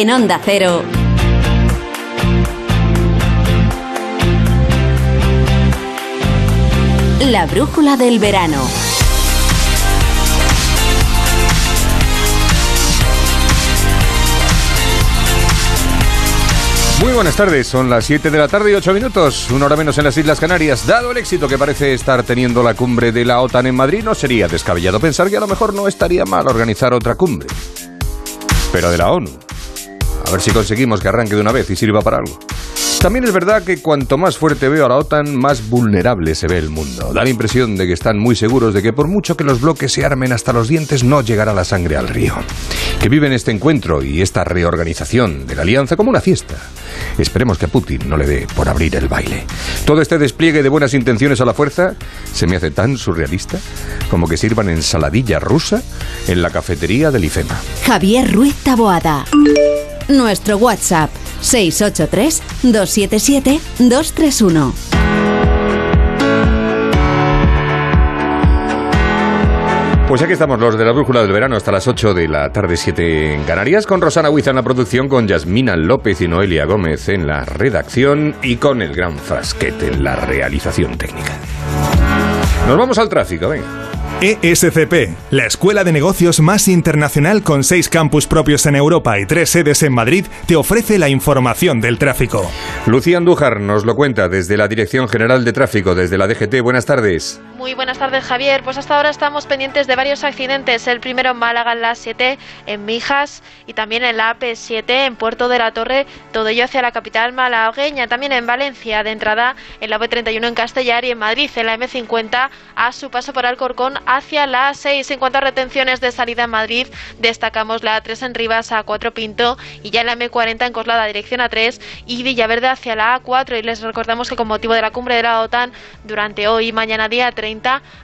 En Onda Cero. La brújula del verano. Muy buenas tardes, son las 7 de la tarde y 8 minutos, una hora menos en las Islas Canarias. Dado el éxito que parece estar teniendo la cumbre de la OTAN en Madrid, no sería descabellado pensar que a lo mejor no estaría mal organizar otra cumbre. Pero de la ONU. A ver si conseguimos que arranque de una vez y sirva para algo. También es verdad que cuanto más fuerte veo a la OTAN, más vulnerable se ve el mundo. Da la impresión de que están muy seguros de que por mucho que los bloques se armen hasta los dientes, no llegará la sangre al río. Que viven este encuentro y esta reorganización de la alianza como una fiesta. Esperemos que a Putin no le dé por abrir el baile. Todo este despliegue de buenas intenciones a la fuerza se me hace tan surrealista como que sirvan ensaladilla rusa en la cafetería del IFEMA. Javier Ruiz Taboada. Nuestro WhatsApp 683-277-231. Pues aquí estamos los de la brújula del verano hasta las 8 de la tarde 7 en Canarias, con Rosana Huiza en la producción, con Yasmina López y Noelia Gómez en la redacción y con el gran frasquete en la realización técnica. Nos vamos al tráfico, venga. ESCP, la escuela de negocios más internacional con seis campus propios en Europa y tres sedes en Madrid, te ofrece la información del tráfico. Lucía Andújar nos lo cuenta desde la Dirección General de Tráfico, desde la DGT. Buenas tardes. Muy buenas tardes, Javier. Pues hasta ahora estamos pendientes de varios accidentes. El primero en Málaga, en la 7, en Mijas y también en la AP7, en Puerto de la Torre, todo ello hacia la capital malagueña. También en Valencia, de entrada en la B31 en Castellar y en Madrid, en la M50, a su paso por Alcorcón hacia la A6. En cuanto a retenciones de salida en Madrid, destacamos la A3 en Rivas a 4 Pinto y ya en la M40 en Coslada, dirección A3 y Villaverde hacia la A4. Y les recordamos que con motivo de la cumbre de la OTAN, durante hoy y mañana día 30,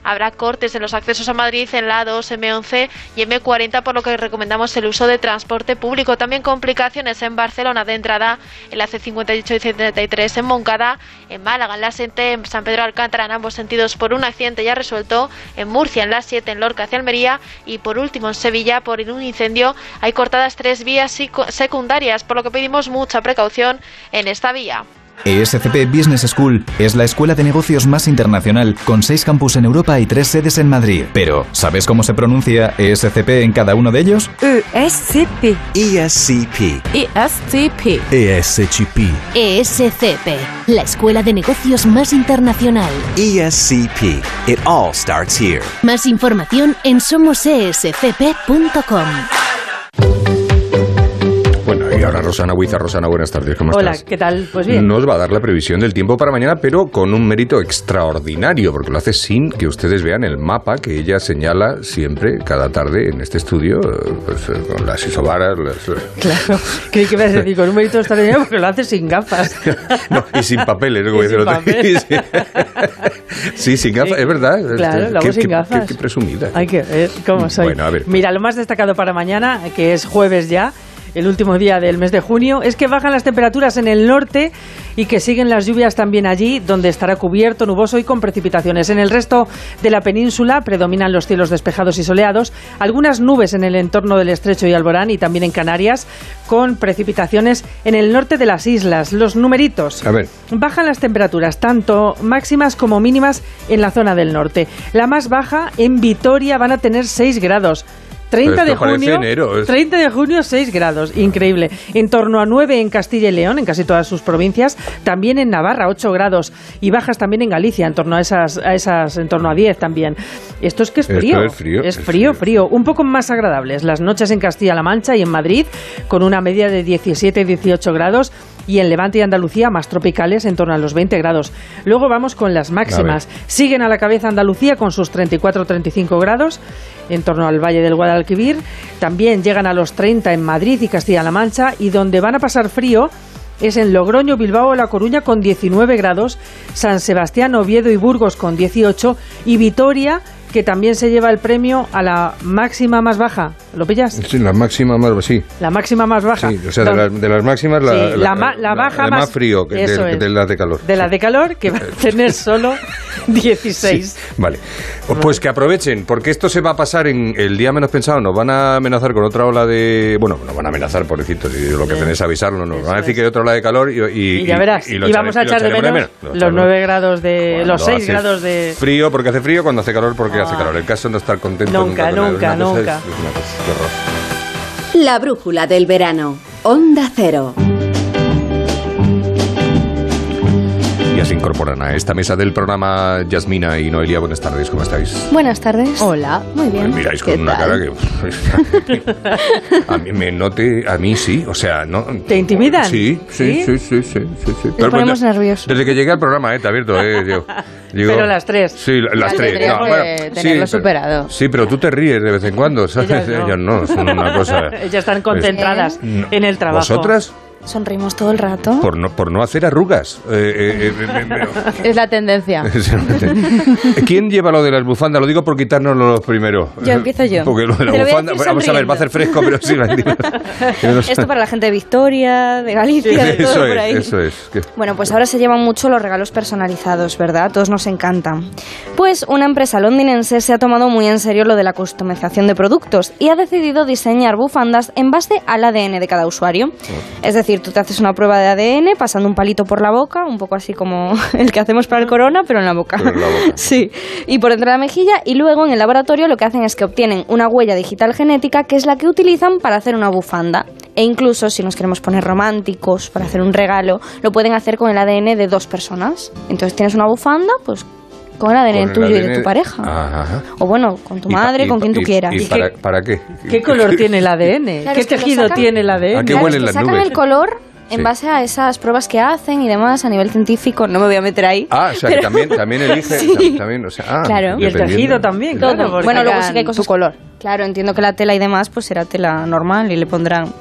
habrá cortes en los accesos a Madrid en la A2, M11 y M40, por lo que recomendamos el uso de transporte público. También complicaciones en Barcelona de entrada, en la C58 y C33 en Moncada, en Málaga, en la 7, en San Pedro Alcántara, en ambos sentidos por un accidente ya resuelto, en Murcia, en la 7, en Lorca hacia Almería y por último en Sevilla, por un incendio, hay cortadas tres vías secundarias, por lo que pedimos mucha precaución en esta vía. ESCP Business School es la escuela de negocios más internacional con seis campus en Europa y tres sedes en Madrid. Pero, ¿sabes cómo se pronuncia ESCP en cada uno de ellos? ESCP. ESCP. ESCP. ESCP. ESCP, la escuela de negocios más internacional. ESCP. It all starts here. Más información en somosescp.com. Y ahora Rosana Huiza. Rosana, buenas tardes, ¿cómo Hola, estás? ¿qué tal? Pues bien. Nos va a dar la previsión del tiempo para mañana, pero con un mérito extraordinario, porque lo hace sin que ustedes vean el mapa que ella señala siempre, cada tarde, en este estudio, eh, pues, eh, con las isobaras. las- Claro, creí que me a decir con un mérito extraordinario porque lo hace sin gafas. No, y sin papeles, como Y sin papel. Sí, sin gafas, es verdad. Claro, Este, lo hago qué- sin qué- gafas. Qué, qué presumida. Hay que ver cómo soy. Bueno, a ver. Mira, lo más destacado para mañana, que es jueves ya, el último día del mes de junio, es que bajan las temperaturas en el norte y que siguen las lluvias también allí, donde estará cubierto, nuboso y con precipitaciones. En el resto de la península predominan los cielos despejados y soleados, algunas nubes en el entorno del estrecho y Alborán y también en Canarias, con precipitaciones en el norte de las islas. Los numeritos. A ver. Bajan las temperaturas, tanto máximas como mínimas en la zona del norte. La más baja en Vitoria van a tener 6 grados. 30 de junio, enero, es- 30 de junio 6 grados, increíble. En torno a 9 en Castilla y León, en casi todas sus provincias, también en Navarra 8 grados y bajas también en Galicia, en torno a esas a esas en torno a 10 también. Esto es que es frío. es frío, Es es frío, frío. un poco más agradables. Las noches en Castilla-La Mancha y en Madrid con una media de 17 y 18 grados y en Levante y Andalucía más tropicales en torno a los 20 grados. Luego vamos con las máximas. Siguen a la cabeza Andalucía con sus 34-35 grados en torno al Valle del Guadalquivir. También llegan a los 30 en Madrid y Castilla-La Mancha y donde van a pasar frío es en Logroño, Bilbao o La Coruña con 19 grados, San Sebastián, Oviedo y Burgos con 18 y Vitoria que también se lleva el premio a la máxima más baja. ¿Lo pillas? Sí, la máxima más, sí. La máxima más baja. Sí, o sea, de, las- de las máximas, la, Sí, la la baja la más- más frío que de, de las de calor. de la de calor que va a tener solo 16. Vale. Pues que aprovechen, porque esto se va a pasar en el día menos pensado. Nos van a amenazar con otra ola de. Bueno, nos van a amenazar, pobrecitos, y lo que tenéis es avisarlo. Nos van a decir que hay otra ola de calor y. Y, Y ya verás, y, lo vamos a echar de menos Lo los echaremos. 9 grados de... Cuando los 6 hace grados de... Frío porque hace frío, cuando hace calor porque hace Ah. calor. El caso es no estar contento Nunca, nunca, cosa nunca. es- es una cosa. La brújula del verano. Onda Cero. Ya se incorporan a esta mesa del programa Yasmina y Noelia. Buenas tardes, ¿cómo estáis? Buenas tardes. Hola, muy bien. Me miráis ¿Qué con una tal? cara que... a mí me note... A mí sí, o sea, ¿no? ¿Te intimidan? Sí, sí, sí, sí, sí, sí. sí. Nos ponemos bueno, nerviosos. Desde que llegué al programa, ¿eh? Te abierto, ¿eh? Digo, digo- Pero las tres. Sí, la- las tres. No, bueno, que sí, tenerlo pero- superado. Sí, pero tú te ríes de vez en cuando, ¿sabes? Ellas no. Ellas no, son una cosa... Ellas están concentradas No. en el trabajo. ¿Vosotras? Sonreímos todo el rato. Por no, por no hacer arrugas. Eh, eh, eh, eh, eh, Es la tendencia. ¿Quién lleva lo de las bufandas? Lo digo por quitarnos los primero. Yo empiezo yo. Porque lo de la a bufanda, decir vamos a ver, va a hacer fresco, pero sí, la. Esto para la gente de Victoria, de Galicia, de todo Eso por es, ahí. eso es. Bueno, pues ahora se llevan mucho los regalos personalizados, ¿verdad? Todos nos encantan. Pues una empresa londinense se ha tomado muy en serio lo de la customización de productos y ha decidido diseñar bufandas en base al ADN de cada usuario. Es decir, tú te haces una prueba de ADN pasando un palito por la boca, un poco así como el que hacemos para el corona, pero en la boca. En la boca. Sí, y por dentro de la mejilla y luego en el laboratorio lo que hacen es que obtienen una huella digital genética que es la que utilizan para hacer una bufanda. E incluso si nos queremos poner románticos para hacer un regalo, lo pueden hacer con el ADN de dos personas. Entonces tienes una bufanda, pues con el ADN con el tuyo y de tu pareja. Ajá. O bueno, con tu madre, y con quien tú quieras. ¿Y, ¿Y para, qué- para qué? ¿Qué color tiene el ADN? Claro, ¿Qué tejido sacan- tiene el ADN? ¿A qué Claro, huelen es que las sacan nubes? el color en Sí. base a esas pruebas que hacen y demás a nivel científico. No me voy a meter ahí. Ah, o sea, que también, también elige. Sí. tam- También, o sea, ah, Claro. Y el tejido también, claro. bueno, luego sí que hay cosas. tu color. Claro, entiendo que la tela y demás, pues será tela normal y le pondrán.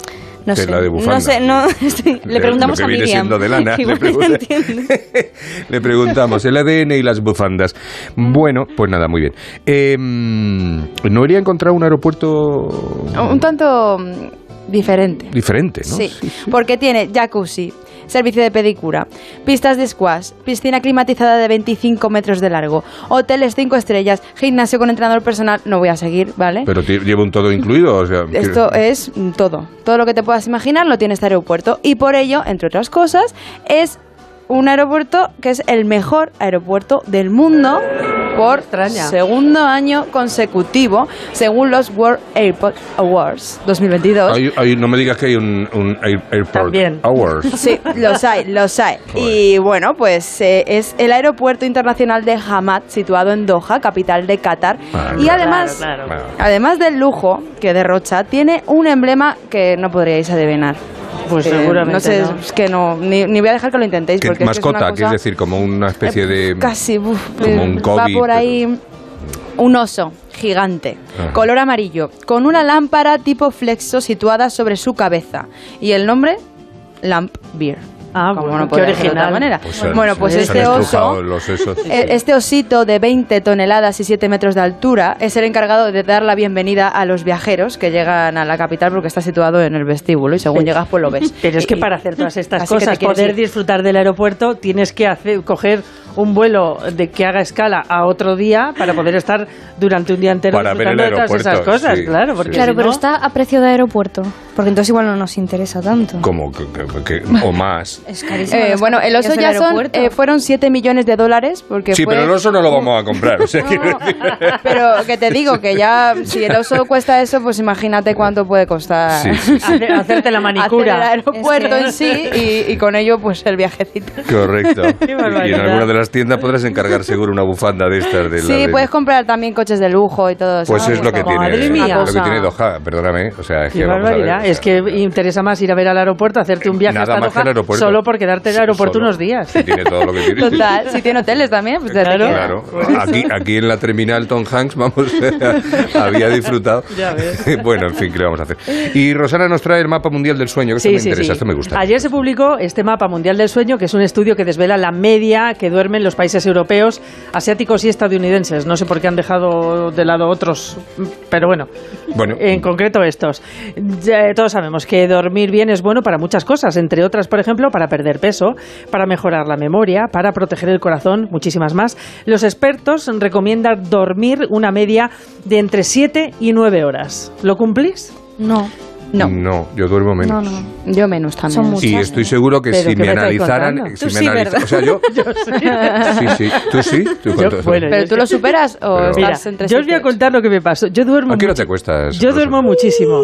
No Tela sé. de bufanda. no sé, no. estoy- le preguntamos lo a que viene Miriam. siendo de lana. Le, pregunta-. Le preguntamos el ADN y las bufandas. Bueno, pues nada, muy bien. Eh, ¿No iría a encontrar un aeropuerto Un tanto mm, diferente. diferente, no? Sí, porque tiene jacuzzi, servicio de pedicura, pistas de squash, piscina climatizada de 25 metros de largo, hoteles 5 estrellas, gimnasio con entrenador personal. No voy a seguir, ¿vale? Pero lleva un todo incluido, o sea, Esto es todo. Todo lo que te puedas imaginar lo tiene este aeropuerto. Y por ello, entre otras cosas, es un aeropuerto que es el mejor aeropuerto del mundo por Extraña. segundo año consecutivo, según los World Airport Awards 2022. Hay- hay- no me digas que hay un, un air- airport También. hours. Sí, los hay, los hay. Joder. Y bueno, pues eh, es el aeropuerto internacional de Hamad, situado en Doha, capital de Qatar. Ah, y claro. además, Claro, claro. Bueno, además del lujo que derrocha, tiene un emblema que no podríais adivinar. Pues Eh, seguramente No sé, no. es que no, ni, ni voy a dejar que lo intentéis. que porque es que es una mascota, que es decir, como una especie de... Casi, uf, como eh, un va COVID, por ahí un oso gigante, Ajá. color amarillo, con una lámpara tipo flexo situada sobre su cabeza. Y el nombre, Lamp Beer. Ah, Como bueno, no qué podría ser de otra original. manera. Pues se- bueno, pues se este oso... los esos. Eh, Este osito de 20 toneladas y 7 metros de altura es el encargado de dar la bienvenida a los viajeros que llegan a la capital porque está situado en el vestíbulo y según llegas pues lo ves. Pero es que para hacer todas estas así cosas, poder ir. disfrutar del aeropuerto, tienes que hacer, coger un vuelo de que haga escala a otro día para poder estar durante un día entero Para ver el de todas esas cosas, sí, claro. sí. Claro, si pero no- está a precio de aeropuerto. Porque entonces igual no nos interesa tanto. Como que, que- que- o más. Es carísimo. Eh, bueno, el oso ya son, eh, fueron 7 millones de dólares porque Sí, fue- pero el oso no lo vamos a comprar. O sea, No, quiero decir- pero que te digo que ya si el oso cuesta eso, pues imagínate cuánto puede costar Sí, sí, sí. Hace- hacerte la manicura. hacer el aeropuerto Es que- en sí y, y con ello pues el viajecito. Correcto. Qué y en alguna de las tiendas podrás encargar seguro una bufanda de estas. De la Sí, de- puedes comprar también coches de lujo y todo eso. Pues es lo que tiene, Madre mía. lo que tiene Doha, perdóname. O sea, es Qué que vamos a ver, barbaridad. o sea, es que interesa más ir a ver al aeropuerto, hacerte un viaje Nada hasta más que el aeropuerto. solo por quedarte en el aeropuerto Solo. unos días. Sí, tiene todo lo que tiene. Total, si tiene hoteles también, pues Claro. Claro, aquí, aquí en la terminal Tom Hanks, vamos, había disfrutado. Ya ves. Bueno, en fin, ¿qué le vamos a hacer? Y Rosana nos trae el mapa mundial del sueño, que esto me interesa, esto me gusta. Ayer se publicó este mapa mundial del sueño, que es un estudio que desvela la media que duermen duermen los países europeos, asiáticos y estadounidenses. No sé por qué han dejado de lado otros, pero bueno, Bueno. en concreto estos. Ya, todos sabemos que dormir bien es bueno para muchas cosas, entre otras, por ejemplo, para perder peso, para mejorar la memoria, para proteger el corazón, muchísimas más. Los expertos recomiendan dormir una media de entre 7 y 9 horas. ¿Lo cumplís? No. No. No, yo duermo menos. No, no. Yo menos también. Son muchas. Y estoy seguro que si ¿qué me analizaran, contando? si Tú me sí, o sea, yo, sí, sí, tú sí, tú Yo, bueno, ¿Pero tú lo superas o Pero- Mira, estás entre yo os voy a contar lo que me pasó. Yo duermo ¿A qué hora mucho. te acuestas? Yo duermo muchísimo.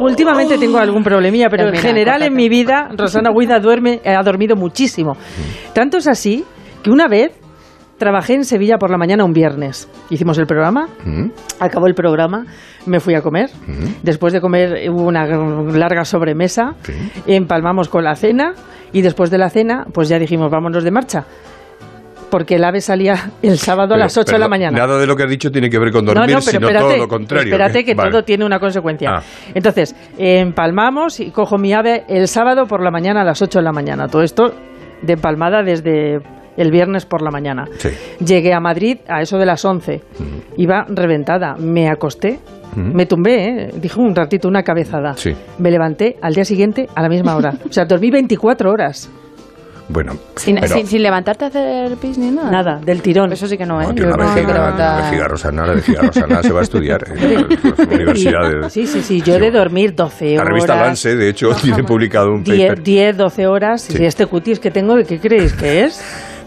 Últimamente tengo algún problemilla, pero en general en mi vida Rosana Huida duerme, ha dormido muchísimo. Tanto es así que una vez trabajé en Sevilla por la mañana un viernes. Hicimos el programa, ¿Mm? acabó el programa, me fui a comer. Después de comer hubo una larga sobremesa, Sí. empalmamos con la cena y después de la cena pues ya dijimos vámonos de marcha. Porque el ave salía el sábado a las 8 de la mañana. Nada de lo que has dicho tiene que ver con dormir, sino todo lo contrario. Espérate que Vale. todo tiene una consecuencia. Ah. Entonces, empalmamos y cojo mi ave el sábado por la mañana a las 8 de la mañana. Todo esto de empalmada desde el viernes por la mañana. Sí. Llegué a Madrid a eso de las 11. Iba reventada. Me acosté. Me tumbé, ¿eh? dijo un ratito una cabezada. Sí. Me levanté al día siguiente a la misma hora. O sea, dormí 24 horas. Bueno, Sin, pero- sin, sin levantarte a hacer pis ni nada. Nada, del tirón. Eso sí que no, ¿eh? No, una que vejiga, levantar- una vejiga Rosana, la vejiga Rosana se va a estudiar en las universidades. Sí, sí, sí. Yo de dormir 12 La horas. revista Lance, de hecho, tiene publicado un 10, paper. 10, 12 horas. Sí. Y este cutis que tengo, ¿qué creéis que es?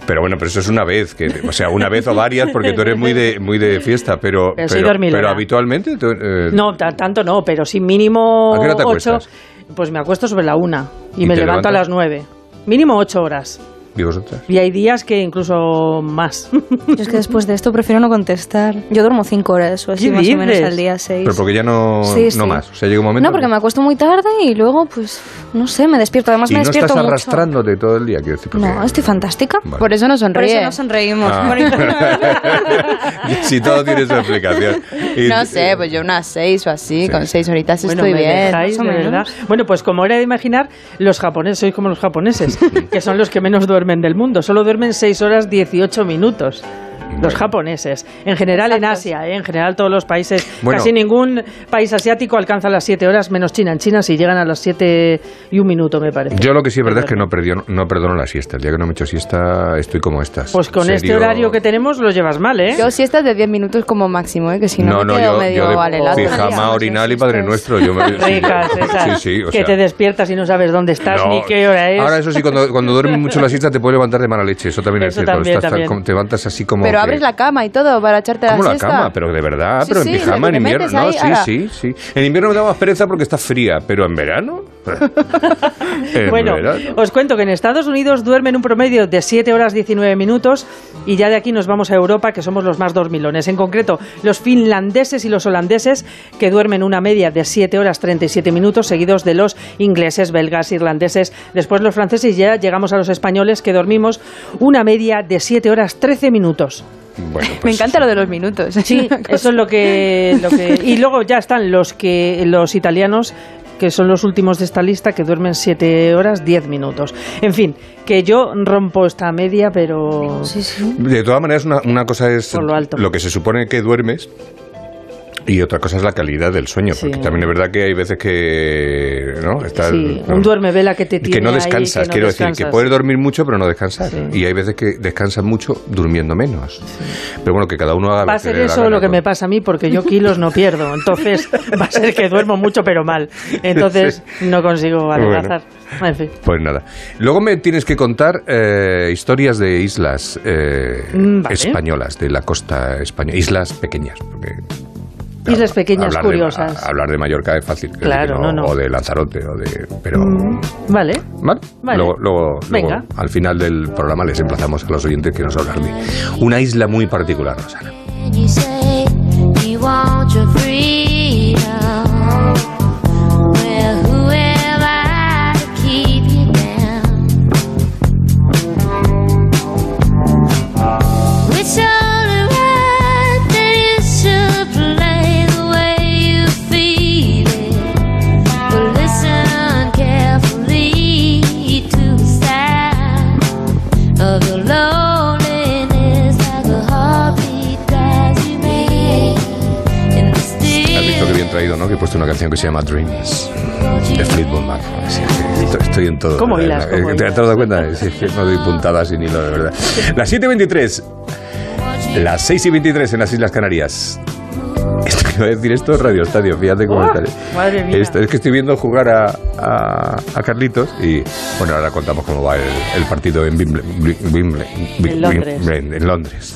Pero bueno, pero eso es una vez, que, o sea, una vez o varias, porque tú eres muy de, muy de fiesta, pero, Pero soy dormilona. pero habitualmente... tú, eh, No, ta- tanto no, pero sí mínimo ¿A qué hora te 8. acuestas? Pues me acuesto sobre la una y, ¿Y me levanto a las 9. Mínimo 8 horas. ¿Y vosotras? Y hay días que incluso más. Yo es que después de esto prefiero no contestar. Yo duermo cinco horas o así ¿Qué más o menos dices? al día, seis. Pero porque ya no, Sí, no sí. más. O sea, llega un momento... No, porque que- me acuesto muy tarde y luego, pues, no sé, me despierto. Además, Y me no despierto estás mucho. arrastrándote todo el día, quiero decir. No, estoy fantástica. Vale. Por eso no Por sonríe. eso nos sonreímos. Ah. Si todo tiene su explicación. Y- No sé, pues yo unas seis o así, Sí. con seis horitas Bueno, estoy me bien. dejáis, de verdad. Bueno, pues como era de imaginar, los japoneses, sois como los japoneses, que son los que menos duermen del mundo. Solo duermen 6 horas 18 minutos. Los japoneses. En general en Asia, ¿eh? en general todos los países, Bueno. casi ningún país asiático alcanza las 7 horas, menos China. En China sí llegan a las 7 y un minuto, me parece. Yo lo que sí es verdad es que no, perdió, no perdono la siesta. El día que no me echo siesta estoy como estas. Pues con este Serio. horario que tenemos lo llevas mal, ¿eh? Yo siestas de 10 minutos como máximo, ¿eh? que si no, No, me no, quedo yo, medio yo de al helado. pijama, orinal y Padre Nuestro. Yo me, Ricas esas, Sí, sí, o que sea, te despiertas y no sabes dónde estás no. ni qué hora es. Ahora eso sí, cuando, cuando duermes mucho la siesta te puedes levantar de mala leche. Eso también Eso es cierto. también, Estás tan- también. te levantas así como... Pero que- abres la cama y todo para echarte la ¿Cómo la siesta. cama? Pero de verdad, Sí, pero sí, en pijama, en invierno. No, sí, sí, sí. En invierno me da más pereza porque está fría, pero en verano. en Bueno, verano. os cuento que en Estados Unidos duermen un promedio de 7 horas 19 minutos y ya de aquí nos vamos a Europa, que somos los más dormilones. En concreto, los finlandeses y los holandeses, que duermen una media de 7 horas 37 minutos, seguidos de los ingleses, belgas, irlandeses. Después los franceses y ya llegamos a los españoles, que dormimos una media de 7 horas 13 minutos. Bueno, Me pues, encanta lo de los minutos. Sí, eso es lo que, lo que... Y luego ya están los, que, los italianos que son los últimos de esta lista, que duermen 7 horas 10 minutos. En fin, que yo rompo esta media, pero... Sí, sí. De todas maneras, una, una cosa es Por lo alto. que se supone que duermes y otra cosa es la calidad del sueño. Sí. Porque también es verdad que hay veces que. ¿no? Está, Sí, ¿no? un duerme vela que te tiene que no ahí, descansas, que no quiero decir, que puedes dormir mucho pero no descansar. Sí. Y hay veces que descansas mucho durmiendo menos. Pero bueno, que cada uno haga Va a lo que ser eso lo que me pasa a mí, porque yo kilos no pierdo. Entonces va a ser que duermo mucho, pero mal. Entonces no consigo adelgazar. En fin. Pues nada. Luego me tienes que contar eh, historias de islas eh, Mm, vale. españolas, de la costa española. Islas pequeñas. porque, Islas pequeñas, hablar de- curiosas. a- hablar de Mallorca es fácil. Claro, decir, no, no. O de Lanzarote, o de. Pero. Mm, Vale. ¿Vale? Vale. Luego, luego, Venga. luego, al final del programa les emplazamos a los oyentes que nos hablar de una isla muy particular, Rosana. Una canción que se llama Dreams de Fleetwood Mac. Estoy, en todo. ¿Cómo hilas? ¿Cómo Eh, ¿Te has dado cuenta? Sí, es que no doy puntadas y ni lo de verdad. Las 7.23. Las 6 y 23 en las Islas Canarias. Esto que iba a decir esto es Radio Estadio, fíjate cómo ¡Oh! está. Madre mía. Esto- es que estoy viendo jugar a, a, a Carlitos y bueno, ahora contamos cómo va el, el partido en Wimble- Wimble- Wimble- En Londres. En Londres.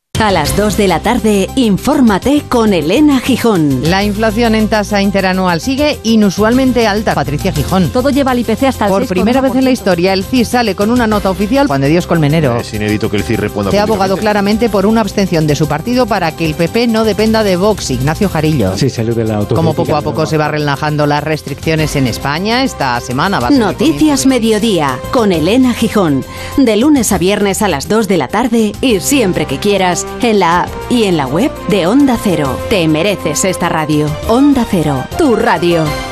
A las 2 de la tarde, infórmate con Elena Gijón. La inflación en tasa interanual sigue inusualmente alta. Patricia Gijón. Todo lleva al IPC hasta el Por 6,1%. primera vez en la historia, el CIS sale con una nota oficial. Juan de Dios Colmenero. Es inédito que el CIR responda Se ha abogado claramente por una abstención de su partido para que el PP no dependa de Vox. Ignacio Jarillo. Sí, salió de la. Como poco a poco se va relajando las restricciones en España, esta semana va a Noticias Mediodía con Elena Gijón. De lunes a viernes a las 2 de la tarde y siempre que quieras en la app y en la web de Onda Cero. Te mereces esta radio. Onda Cero, tu radio.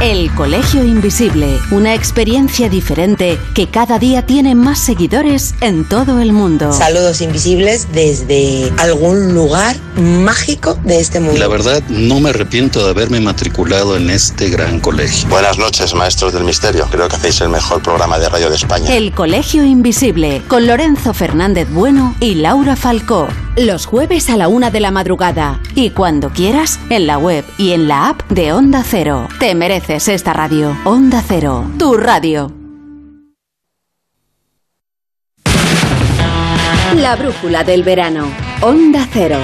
El Colegio Invisible, una experiencia diferente que cada día tiene más seguidores en todo el mundo. Saludos invisibles desde algún lugar mágico de este mundo. La verdad, no me arrepiento de haberme matriculado en este gran colegio. Buenas noches, maestros del misterio. Creo que hacéis el mejor programa de radio de España. El Colegio Invisible, con Lorenzo Fernández Bueno y Laura Falcó. Los jueves a la una de la madrugada. Y cuando quieras, en la web y en la app de Onda Cero. Te mereces esta radio. Onda Cero, tu radio. La brújula del verano. Onda Cero.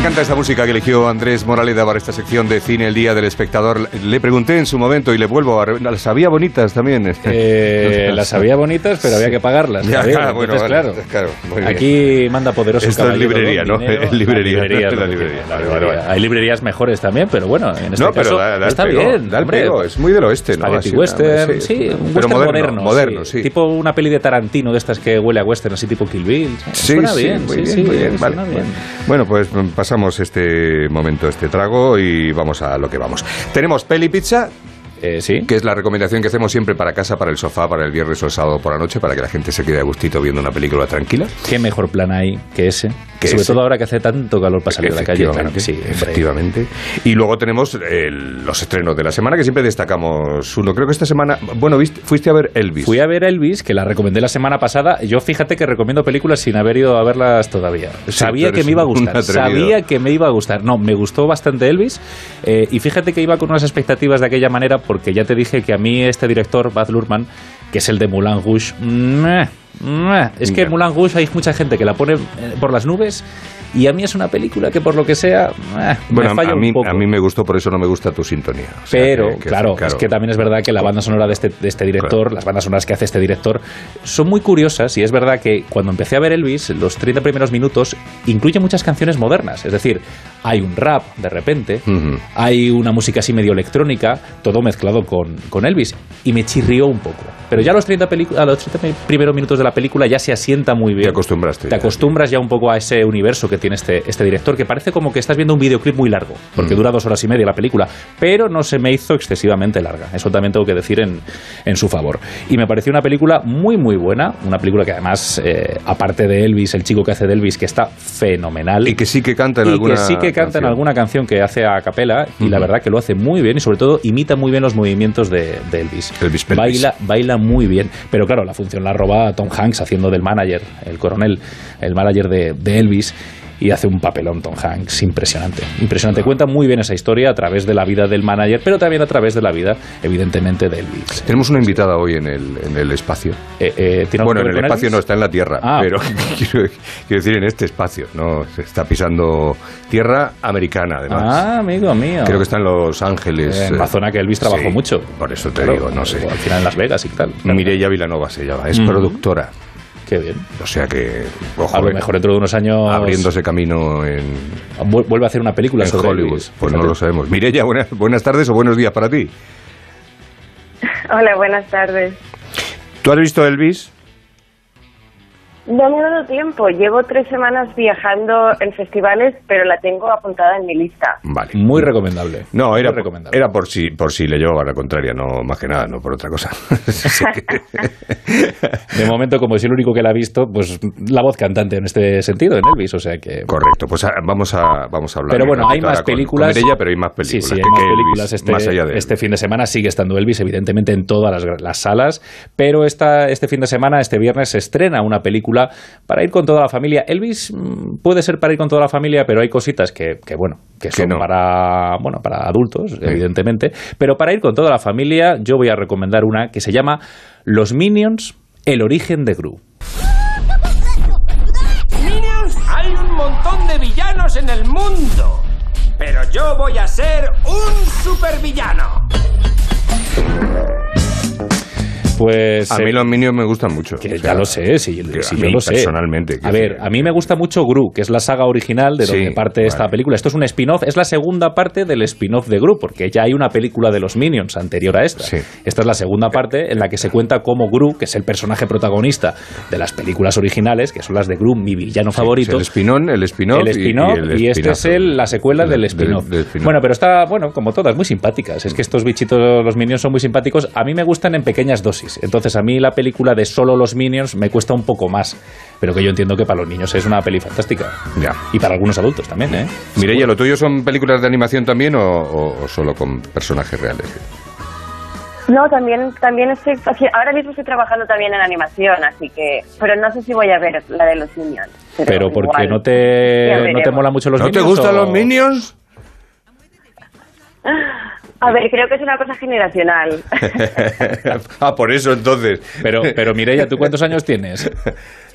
Encanta esta música que eligió Andrés Moraleda para esta sección de cine El Día del Espectador. Le pregunté en su momento y le vuelvo a... Las había bonitas también. Eh, las había bonitas, pero había que pagarlas. Ya, claro, bueno, Entonces, claro, claro, muy bien. aquí manda poderoso Esto es librería, ¿no? Es librería. Hay librerías mejores también, pero bueno, en este no, caso da, da está pego, bien. da el hombre. pego, es muy del oeste, ¿no? Así, western, sí, un pero western moderno, moderno, moderno, sí. Tipo una peli de Tarantino de estas que huele a western, así tipo Kill Bill. Sí, suena sí, bien, sí, muy bien. bien. Bueno, pues mm, pasamos este momento, este trago y vamos a lo que vamos. Tenemos peli pizza. Eh, sí. Que es la recomendación que hacemos siempre para casa, para el sofá, para el viernes o el sábado por la noche, para que la gente se quede a gustito viendo una película tranquila. ¿Qué mejor plan hay que ese? Que Sobre ese. todo ahora que hace tanto calor para salir a la calle. Claro que sí, efectivamente. Y luego tenemos el- los estrenos de la semana, que siempre destacamos uno. Creo que esta semana, bueno, viste- fuiste a ver Elvis. Fui a ver Elvis, que la recomendé la semana pasada. Yo fíjate que recomiendo películas sin haber ido a verlas todavía. Sí, Sabía que me iba a gustar. Sabía que me iba a gustar. No, me gustó bastante Elvis. eh, y fíjate que iba con unas expectativas de aquella manera, porque ya te dije que a mí este director, Baz Luhrmann, que es el de Moulin Rouge, meh. Es que Ya. Moulin Rouge hay mucha gente que la pone eh, por las nubes y a mí es una película que por lo que sea mua, Bueno, me falla a mí, un poco. a mí me gustó, por eso no me gusta tu sintonía. O sea, Pero, que- que- claro, es que también es verdad que la banda sonora de este, de este director, las bandas sonoras que hace este director, son muy curiosas y es verdad que cuando empecé a ver Elvis, los 30 primeros minutos incluye muchas canciones modernas. Es decir, hay un rap de repente, hay una música así medio electrónica, todo mezclado con, con Elvis y me chirrió un poco. Pero ya a los 30, pelicu- a los 30 primeros minutos de la película ya se asienta muy bien. Te acostumbraste. Te acostumbras ya un poco a ese universo que tiene este, este director, que parece como que estás viendo un videoclip muy largo, porque Mm. dura dos horas y media la película, pero no se me hizo excesivamente larga. Eso también tengo que decir en, en su favor. Y me pareció una película muy, muy buena, una película que además, eh, aparte de Elvis, el chico que hace de Elvis, que está fenomenal. Y que sí que canta en y alguna que sí que canta en alguna canción que hace a capela, y la verdad que lo hace muy bien, y sobre todo imita muy bien los movimientos de, de Elvis. Elvis baila, baila muy bien. Pero claro, la función la roba Tom Hanks haciendo del manager, el coronel, el manager de, de Elvis. Y hace un papelón Tom Hanks impresionante. Impresionante. Cuenta muy bien esa historia a través de la vida del manager, pero también a través de la vida, evidentemente, de Elvis. Tenemos una invitada hoy en el, en el espacio. Eh, eh, ¿tiene algo bueno, en el espacio Elvis? no está en la Tierra, Ah. pero quiero, quiero decir en este espacio, no se está pisando tierra americana además. Ah, amigo mío. Creo que está en Los Ángeles. En la zona que Elvis trabajó sí, mucho. Por eso te Claro, digo, no sé. Al final en Las Vegas y tal. Mireia Vilanova se llama, es productora. Qué bien. O sea que, ojo, A lo eh, mejor dentro de unos años abriéndose camino en, vu- vuelve a hacer una película en sobre Hollywood. Elvis. Pues no lo sabemos. Mireia, buenas, buenas tardes o buenos días para ti. Hola, buenas tardes. ¿Tú has visto Elvis? No me ha dado tiempo. Llevo tres semanas viajando en festivales, pero la tengo apuntada en mi lista. Vale. Muy recomendable. No, era, recomendable. era por si por si le llevaba la contraria, no más que nada, no por otra cosa. De momento, como es el único que la ha visto, pues la voz cantante en este sentido, en Elvis, o sea que... Correcto, pues ah, vamos a, vamos a hablar. Pero bueno, hay más con- películas. Con Mireia, pero hay más películas. Sí, sí, hay que más Elvis, películas este, más allá de este fin de semana. Sigue estando Elvis, evidentemente, en todas las, las salas. Pero esta, este fin de semana, este viernes, se estrena una película para ir con toda la familia. Elvis mm, puede ser para ir con toda la familia, pero hay cositas que, que, bueno, que son no. para, bueno, para adultos, evidentemente. Pero para ir con toda la familia, yo voy a recomendar una que se llama Los Minions, el origen de Gru. Minions, hay un montón de villanos en el mundo. Pero yo voy a ser un supervillano. Pues A eh, mí los Minions me gustan mucho. Que o sea, ya lo sé, sí, sí, yo lo sé. personalmente, A ver, a mí me gusta mucho Gru, que es la saga original de donde Sí, parte esta película. Esto es un spin-off, es la segunda parte del spin-off de Gru, porque ya hay una película de los Minions anterior a esta. Esta es la segunda parte en la que se cuenta cómo Gru, que es el personaje protagonista de las películas originales, que son las de Gru, mi villano favorito. el spin-on, el spin-off El y- spin-off y el y, este es el- la secuela del Del- spin-off. del spin-off. bueno, pero está, bueno, como todas, muy simpáticas. Es que estos bichitos, los Minions, son muy simpáticos. A mí me gustan en pequeñas dosis. Entonces, a mí la película de solo los Minions me cuesta un poco más. Pero que yo entiendo que para los niños es una peli fantástica. Ya. Y para algunos adultos también, ¿eh? Mireia, ¿lo tuyo son películas de animación también o, o- o solo con personajes reales? No, también, también estoy, ahora mismo estoy trabajando también en animación, así que, pero no sé si voy a ver la de los Minions. Pero porque igual. no te, no te mola mucho los ¿No te Minions. gustan o- los Minions? A ver, creo que es una cosa generacional. ah, por eso entonces. Pero, pero Mireia, ¿tú cuántos años tienes?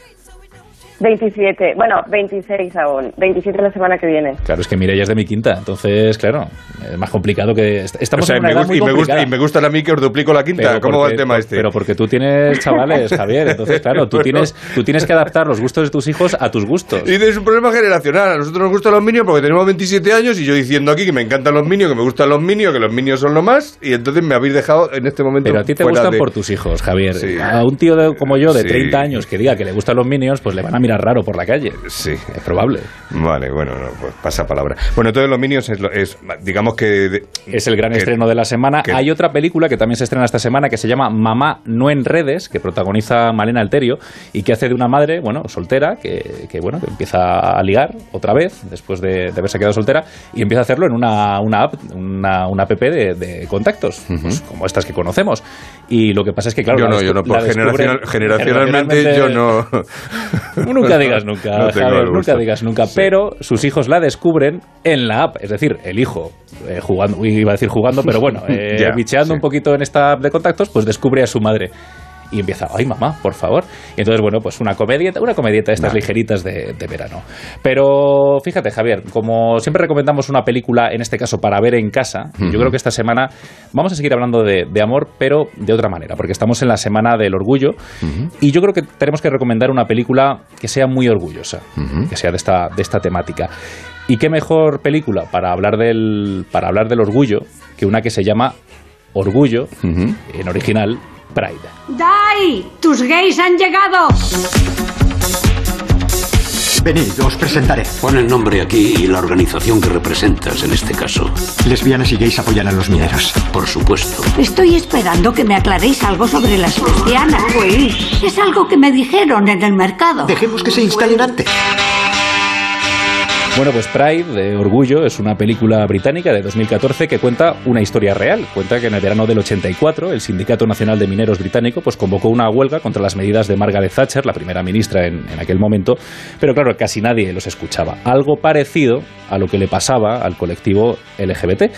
27, bueno, 26 aún, 27 la semana que viene. Claro, es que Mireia es de mi quinta, entonces, claro, es más complicado que... est- Estamos O sea, en una me edad gusta- muy y, me gusta, y me gustan a mí que os duplico la quinta. Pero ¿Cómo va el porque- tema por- este? Pero porque tú tienes chavales, Javier. Entonces, claro, tú, Bueno. tienes, tú tienes que adaptar los gustos de tus hijos a tus gustos. Y es un problema generacional. A nosotros nos gustan los Minions porque tenemos 27 años y yo diciendo aquí que me encantan los Minions, que me gustan los Minions, que los Minions son lo más, y entonces me habéis dejado en este momento Pero a ti te gustan de- por tus hijos, Javier. Sí. A un tío de- como yo, de Sí. 30 años, que diga que le gustan los Minions, pues le van a mirar raro por la calle. Sí. Es probable. Vale, bueno, no, pues pasa palabra. Bueno, entonces los Minions es, es, digamos que... de- Es el gran que- estreno de la semana. que- Hay otra película que también se estrena esta semana que se llama Mamá no en redes, que protagoniza Malena Alterio y que hace de una madre, bueno, soltera, que, que, bueno, que empieza a ligar otra vez después de, de haberse quedado soltera y empieza a hacerlo en una, una app, una, una app de, de contactos, pues, como estas que conocemos. Y lo que pasa es que, claro, yo no, yo no, por generacional- generacionalmente yo no... Nunca digas nunca, No Javier, nunca digas nunca. Pero sus hijos la descubren en la app. Es decir, el hijo eh, jugando, iba a decir jugando, pero bueno, eh, Ya, bicheando un poquito en esta app de contactos, pues descubre a su madre. Y empieza, ay mamá, por favor. Y entonces, bueno, pues una comedieta, una comedieta de estas ligeritas de, de verano. Pero fíjate, Javier, como siempre recomendamos una película, en este caso para ver en casa, yo creo que esta semana vamos a seguir hablando de, de amor, pero de otra manera, porque estamos en la semana del orgullo y yo creo que tenemos que recomendar una película que sea muy orgullosa, que sea de esta, de esta temática. Y qué mejor película para hablar del, para hablar del orgullo que una que se llama Orgullo, en original, Pride. ¡Dai! ¡Tus gays han llegado! Venid, os presentaré. Pon el nombre aquí y la organización que representas en este caso. Lesbianas y gays apoyan a los mineros. Por supuesto. Estoy esperando que me aclaréis algo sobre las lesbianas. Uy, es algo que me dijeron en el mercado. Dejemos que se instalen antes. Bueno, pues Pride, de Orgullo, es una película británica de 2014 que cuenta una historia real. Cuenta que en el verano del 84 el Sindicato Nacional de Mineros británico pues, convocó una huelga contra las medidas de Margaret Thatcher, la primera ministra en aquel momento, pero claro, casi nadie los escuchaba. Algo parecido a lo que le pasaba al colectivo LGBT.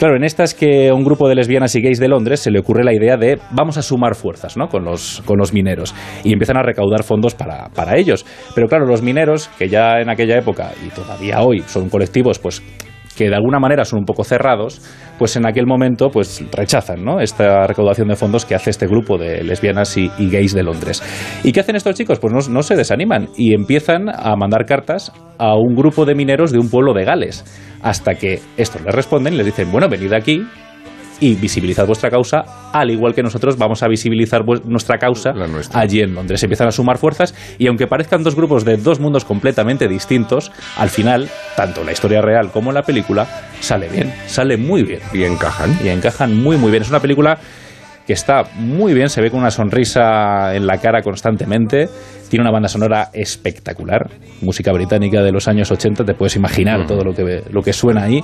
Claro, en esta es que a un grupo de lesbianas y gays de Londres se le ocurre la idea de vamos a sumar fuerzas ¿no? con, los, con los mineros y empiezan a recaudar fondos para, para ellos. Pero claro, los mineros, que ya en aquella época y todavía hoy son colectivos pues que de alguna manera son un poco cerrados, pues en aquel momento pues rechazan ¿no? esta recaudación de fondos que hace este grupo de lesbianas y, gays de Londres. ¿Y qué hacen estos chicos? Pues no, no se desaniman y empiezan a mandar cartas a un grupo de mineros de un pueblo de Gales, hasta que estos les responden y les dicen, bueno, venid aquí y visibilizad vuestra causa, al igual que nosotros vamos a visibilizar nuestra causa allí en Londres. Empiezan a sumar fuerzas y aunque parezcan dos grupos de dos mundos completamente distintos, al final, tanto la historia real como la película, sale bien, sale muy bien. Y encajan. Y encajan muy, muy bien. Es una película que está muy bien, se ve con una sonrisa en la cara constantemente, tiene una banda sonora espectacular, música británica de los años 80, te puedes imaginar todo lo que, lo que suena ahí,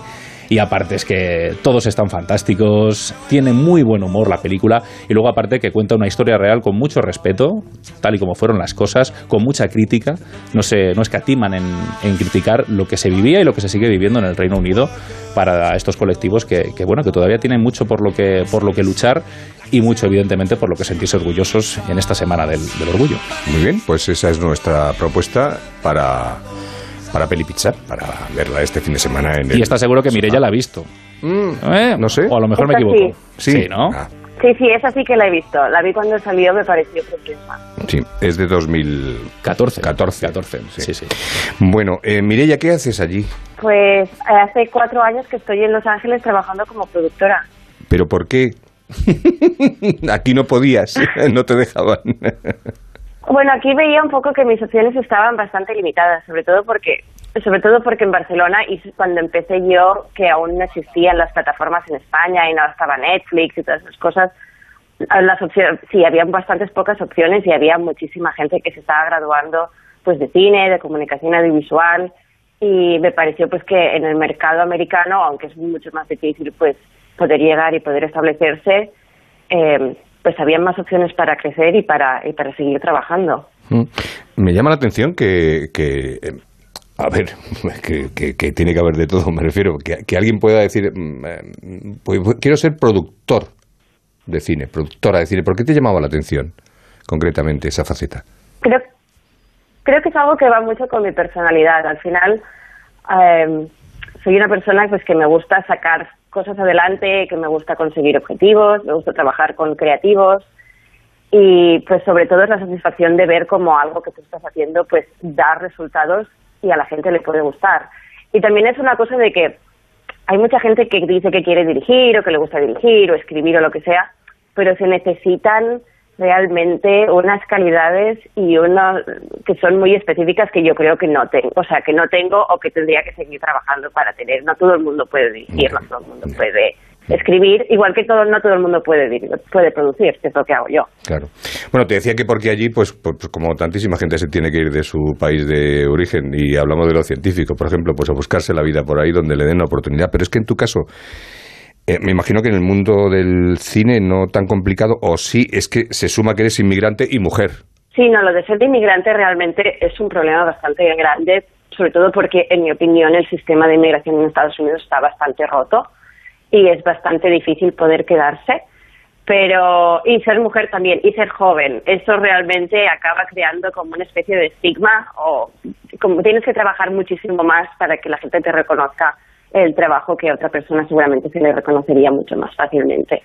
y aparte es que todos están fantásticos, tiene muy buen humor la película, y luego aparte que cuenta una historia real con mucho respeto, tal y como fueron las cosas, con mucha crítica, no, se, no escatiman en, en criticar lo que se vivía y lo que se sigue viviendo en el Reino Unido para estos colectivos que, que, bueno que todavía tienen mucho por lo que por lo que luchar y mucho evidentemente por lo que sentirse orgullosos en esta semana del, del orgullo. Muy bien, pues esa es nuestra propuesta para, para Peli Pizza, para verla este fin de semana en el... Y está seguro que Mireia la ha visto. ¿Eh? No sé. O a lo mejor me Esta equivoco. sí. Sí, ¿no? Sí, sí, esa sí que la he visto. La vi cuando salió, me pareció preciosa. Sí, es de 2014. 14. 14, sí, sí. Bueno, eh, Mireia, ¿qué haces allí? Pues eh, hace cuatro años que estoy en Los Ángeles trabajando como productora. ¿Pero por qué? Aquí no podías, no te dejaban. Bueno, aquí veía un poco que mis opciones estaban bastante limitadas, sobre todo porque sobre todo porque en Barcelona y cuando empecé yo que aún no existían las plataformas en España y no estaba Netflix y todas esas cosas, las opciones sí había bastantes pocas opciones y había muchísima gente que se estaba graduando pues de cine, de comunicación audiovisual y me pareció pues que en el mercado americano, aunque es mucho más difícil pues poder llegar y poder establecerse, eh, pues había más opciones para crecer y para y para seguir trabajando. Mm. Me llama la atención que, que, eh, a ver, que, que- que tiene que haber de todo, me refiero, que, que alguien pueda decir, mm, eh, pues, pues, quiero ser productor de cine, productora de cine. ¿Por qué te llamaba la atención concretamente esa faceta? Creo creo que es algo que va mucho con mi personalidad. Al final eh, soy una persona pues que me gusta sacar cosas adelante, que me gusta conseguir objetivos, me gusta trabajar con creativos y pues sobre todo es la satisfacción de ver cómo algo que tú estás haciendo pues da resultados y a la gente le puede gustar. Y también es una cosa de que hay mucha gente que dice que quiere dirigir o que le gusta dirigir o escribir o lo que sea, pero se necesitan realmente unas calidades y unas que son muy específicas que yo creo que no tengo, o sea, que no tengo o que tendría que seguir trabajando para tener. No todo el mundo puede dirigir, no todo el mundo puede escribir, igual que todo, no todo el mundo puede puede producir, que es lo que hago yo. Claro. Bueno, te decía que porque allí, pues, pues, como tantísima gente se tiene que ir de su país de origen y hablamos de lo científico, por ejemplo, pues a buscarse la vida por ahí donde le den la oportunidad. Pero es que en tu caso, eh, me imagino que en el mundo del cine no tan complicado, o sí, es que se suma que eres inmigrante y mujer. Sí, no, lo de ser de inmigrante realmente es un problema bastante grande, sobre todo porque, en mi opinión, el sistema de inmigración en Estados Unidos está bastante roto y es bastante difícil poder quedarse. pero y ser mujer también y ser joven eso realmente acaba creando como una especie de estigma o como tienes que trabajar muchísimo más para que la gente te reconozca el trabajo que otra persona seguramente se le reconocería mucho más fácilmente.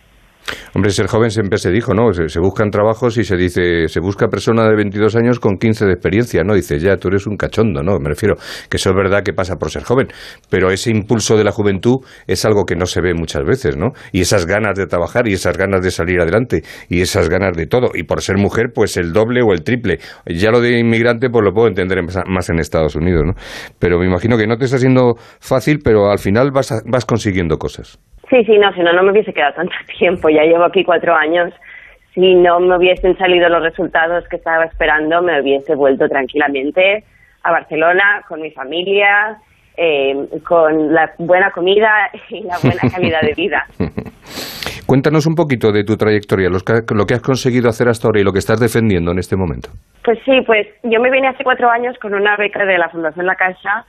Hombre, ser joven siempre se dijo, ¿no? Se, buscan trabajos y se dice, se busca persona de 22 años con 15 de experiencia, ¿no? Dice, ya, tú eres un cachondo, ¿no? Me refiero que eso es verdad que pasa por ser joven, pero ese impulso de la juventud es algo que no se ve muchas veces, ¿no? Y esas ganas de trabajar y esas ganas de salir adelante y esas ganas de todo. Y por ser mujer, pues el doble o el triple. Ya lo de inmigrante, pues lo puedo entender más en Estados Unidos, ¿no? Pero me imagino que no te está siendo fácil, pero al final vas, a, vas consiguiendo cosas. Sí, sí, no, si no, no me hubiese quedado tanto tiempo. Ya llevo aquí cuatro años. Si no me hubiesen salido los resultados que estaba esperando, me hubiese vuelto tranquilamente a Barcelona con mi familia, eh, con la buena comida y la buena calidad de vida. Cuéntanos un poquito de tu trayectoria, lo que has conseguido hacer hasta ahora y lo que estás defendiendo en este momento. Pues sí, pues yo me vine hace cuatro años con una beca de la Fundación La Caixa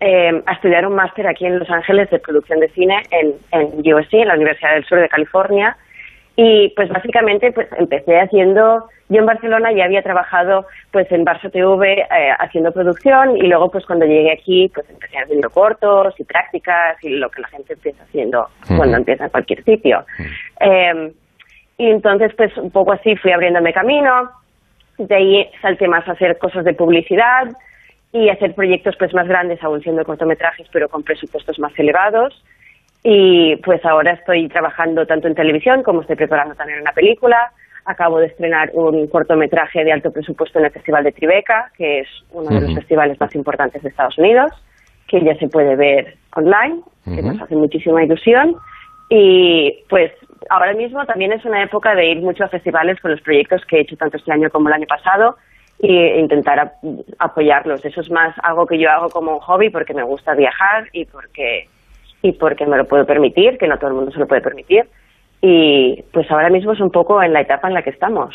eh, a estudiar un máster aquí en Los Ángeles de producción de cine en, en USC, en la Universidad del Sur de California. Y pues básicamente pues empecé haciendo, yo en Barcelona ya había trabajado pues en Barça TV eh, haciendo producción y luego pues cuando llegué aquí pues empecé haciendo cortos y prácticas y lo que la gente empieza haciendo cuando empieza en cualquier sitio. Eh, y entonces pues un poco así fui abriéndome camino, de ahí salté más a hacer cosas de publicidad, y hacer proyectos pues más grandes, aún siendo cortometrajes, pero con presupuestos más elevados. Y pues ahora estoy trabajando tanto en televisión como estoy preparando también una película. Acabo de estrenar un cortometraje de alto presupuesto en el Festival de Tribeca, que es uno de los festivales más importantes de Estados Unidos, que ya se puede ver online, que nos hace muchísima ilusión. Y pues ahora mismo también es una época de ir mucho a festivales con los proyectos que he hecho tanto este año como el año pasado y intentar ap apoyarlos. Eso es más algo que yo hago como un hobby porque me gusta viajar y porque y porque me lo puedo permitir, que no todo el mundo se lo puede permitir. Y pues ahora mismo es un poco en la etapa en la que estamos.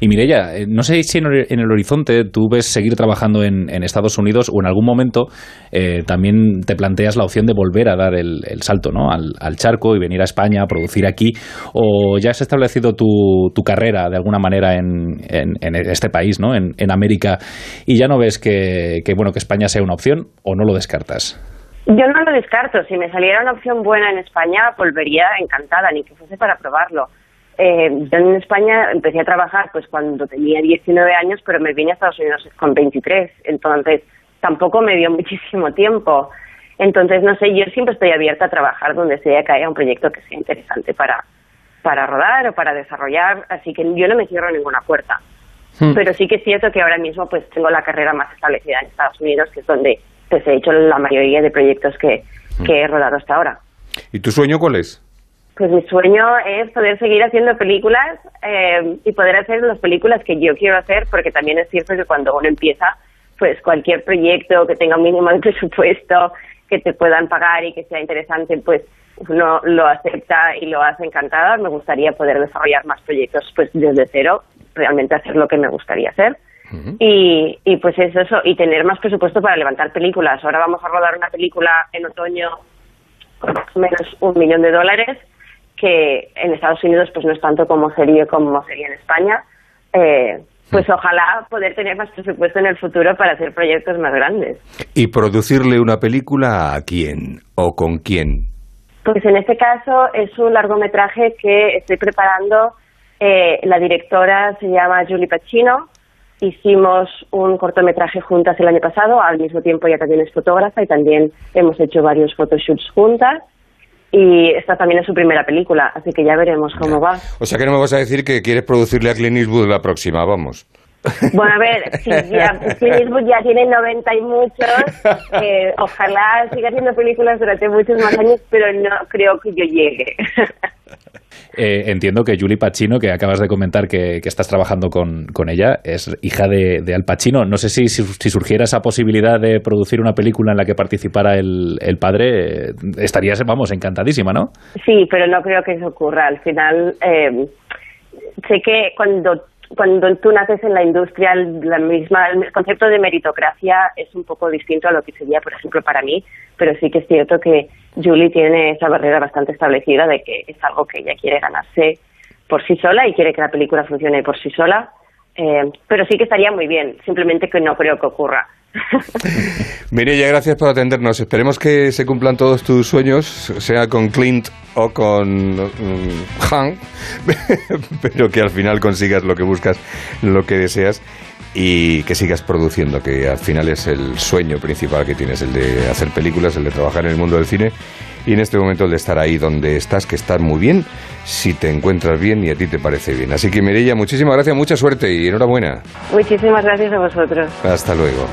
Y Mireya, eh, no sé si en el horizonte tú ves seguir trabajando en, en Estados Unidos o en algún momento eh, también te planteas la opción de volver a dar el, salto ¿no? al, charco y venir a España a producir aquí, o ya has establecido tu, tu carrera de alguna manera en, en, en este país, ¿no? en, América, y ya no ves que, que, bueno, que España sea una opción o no lo descartas. Yo no lo descarto. Si me saliera una opción buena en España, volvería encantada, ni que fuese para probarlo eh, yo en España empecé a trabajar pues cuando tenía 19 años, pero me vine a Estados Unidos con 23, entonces tampoco me dio muchísimo tiempo. Entonces, no sé, yo siempre estoy abierta a trabajar donde sea que haya un proyecto que sea interesante para, para rodar o para desarrollar, así que yo no me cierro ninguna puerta. Hmm. Pero sí que es cierto que ahora mismo pues tengo la carrera más establecida en Estados Unidos, que es donde pues he hecho la mayoría de proyectos que, que he rodado hasta ahora. ¿Y tu sueño cuál es? Pues mi sueño es poder seguir haciendo películas eh, y poder hacer las películas que yo quiero hacer, porque también es cierto que cuando uno empieza, pues cualquier proyecto que tenga un mínimo de presupuesto, que te puedan pagar y que sea interesante, pues uno lo acepta y lo hace encantada. Me gustaría poder desarrollar más proyectos pues desde cero, realmente hacer lo que me gustaría hacer. Uh -huh. y, y pues es eso, y tener más presupuesto para levantar películas. Ahora vamos a rodar una película en otoño con más o menos un millón de dólares que en Estados Unidos pues no es tanto como sería como sería en España eh, pues ojalá poder tener más presupuesto en el futuro para hacer proyectos más grandes. Y producirle una película a quién o con quién pues en este caso es un largometraje que estoy preparando eh, la directora se llama Julie Pacino. Hicimos un cortometraje juntas el año pasado al mismo tiempo ella también es fotógrafa y también hemos hecho varios photoshoots juntas y esta también es su primera película, así que ya veremos cómo va. O sea que no me vas a decir que quieres producirle a Clint Eastwood la próxima, vamos. Bueno, a ver, si ya, Clint Eastwood ya tiene 90 y muchos, eh, ojalá siga haciendo películas durante muchos más años, pero no creo que yo llegue. Eh, entiendo que Julie Pacino, que acabas de comentar que, estás trabajando con, con, ella, es hija de, Al Pacino. No sé si, si, si, surgiera esa posibilidad de producir una película en la que participara el, el padre, eh, estarías, vamos, encantadísima, ¿no? Sí, pero no creo que eso ocurra. Al final, eh, sé que cuando cuando tú naces en la industria, la misma, el concepto de meritocracia es un poco distinto a lo que sería, por ejemplo, para mí, pero sí que es cierto que Julie tiene esa barrera bastante establecida de que es algo que ella quiere ganarse por sí sola y quiere que la película funcione por sí sola. Eh, pero sí que estaría muy bien, simplemente que no creo que ocurra. Mireya, gracias por atendernos. Esperemos que se cumplan todos tus sueños, sea con Clint o con mm, Hank, pero que al final consigas lo que buscas, lo que deseas y que sigas produciendo, que al final es el sueño principal que tienes, el de hacer películas, el de trabajar en el mundo del cine y en este momento el de estar ahí donde estás, que estás muy bien, si te encuentras bien y a ti te parece bien. Así que Mireya, muchísimas gracias, mucha suerte y enhorabuena. Muchísimas gracias a vosotros. Hasta luego.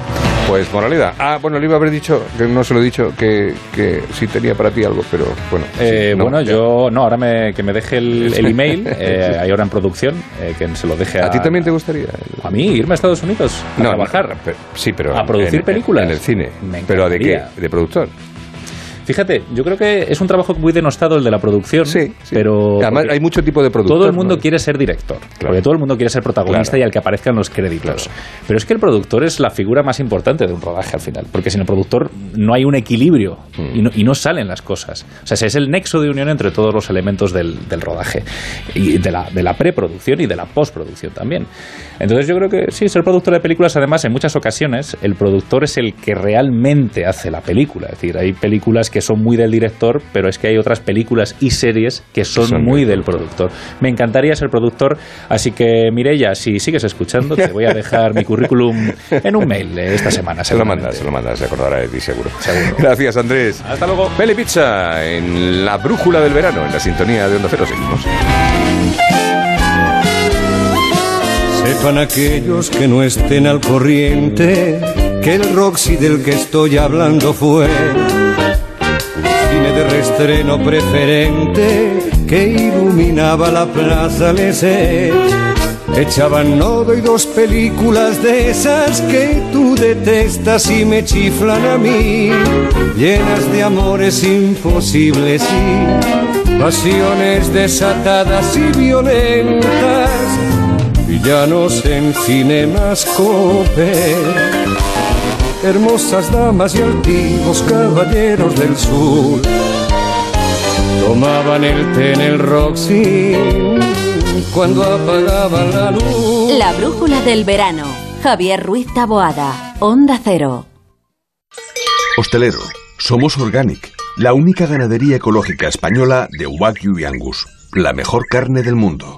Pues moralidad. Ah, bueno, le iba a haber dicho, que no se lo he dicho, que, que sí tenía para ti algo, pero bueno. Eh, sí, no, bueno, ya. yo no, ahora me, que me deje el, el email, eh, hay ahora en producción, eh, que se lo deje a... ¿A ti también te gustaría? A mí, irme a Estados Unidos a No, trabajar. no, pero- sí, pero a en- producir en- películas. En el cine. Me ¿Pero de qué? ¿De productor? Fíjate, yo creo que es un trabajo muy denostado el de la producción, pero Además, hay mucho tipo de productor. todo el mundo ¿no? quiere ser director, porque todo el mundo quiere ser protagonista Claro. y al que aparezcan los créditos. Pero es que el productor es la figura más importante de un rodaje al final, porque sin el productor no hay un equilibrio Mm. y, no, y no salen las cosas. O sea, es el nexo de unión entre todos los elementos del, del rodaje y de la, de la preproducción y de la postproducción también. Entonces yo creo que sí, ser productor de películas, además, en muchas ocasiones el productor es el que realmente hace la película. Es decir, hay películas que son muy del director, pero es que hay otras películas y series que son, Son muy del productor. Me encantaría ser productor, así que Mireya, si sigues escuchando, te voy a dejar mi currículum en un mail esta semana. Se lo mandas, se lo mandas, se acordará de ti seguro. Gracias, Andrés. Hasta luego. Pele Pizza en la brújula del verano, en la sintonía de Onda Cero. Seguimos. Sepan aquellos que no estén al corriente que el Roxy del que estoy hablando fue cine de restreno preferente que iluminaba la plaza Lesseps. Echaban nodo y dos películas de esas que tú detestas y me chiflan a mí, llenas de amores imposibles y pasiones desatadas y violentas villanos en cinemascope. Hermosas damas y altivos caballeros del sur tomaban el té en el Roxy cuando apagaban la luz. La brújula del verano. Javier Ruiz Taboada. Onda Cero. Hostelero, somos Organic, la única ganadería ecológica española de Wagyu y Angus, la mejor carne del mundo.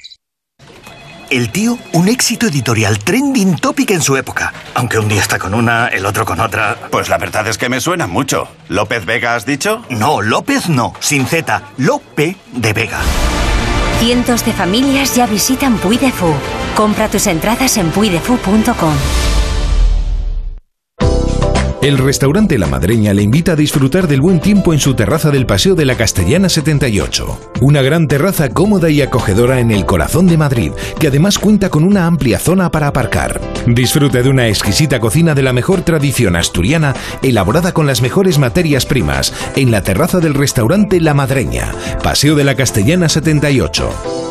El tío, un éxito editorial trending topic en su época. Aunque un día está con una, el otro con otra. Pues la verdad es que me suena mucho. ¿López Vega has dicho? No, López no, sin Z, Lope de Vega. Cientos de familias ya visitan Puy de Fou. Compra tus entradas en puidefu.com. El restaurante La Madreña le invita a disfrutar del buen tiempo en su terraza del Paseo de la Castellana 78. Una gran terraza cómoda y acogedora en el corazón de Madrid, que además cuenta con una amplia zona para aparcar. Disfrute de una exquisita cocina de la mejor tradición asturiana, elaborada con las mejores materias primas, en la terraza del restaurante La Madreña, Paseo de la Castellana 78.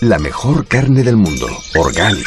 La mejor carne del mundo, Organic.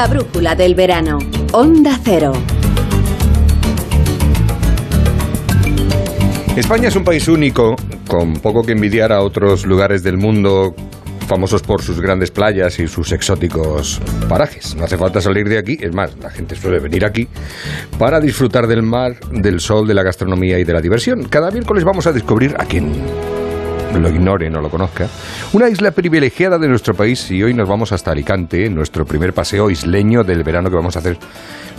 La brújula del verano. Onda Cero. España es un país único, con poco que envidiar a otros lugares del mundo famosos por sus grandes playas y sus exóticos parajes. No hace falta salir de aquí, es más, la gente suele venir aquí para disfrutar del mar, del sol, de la gastronomía y de la diversión. Cada miércoles vamos a descubrir a quien lo ignore, no lo conozca, una isla privilegiada de nuestro país y hoy nos vamos hasta Alicante, nuestro primer paseo isleño del verano que vamos a hacer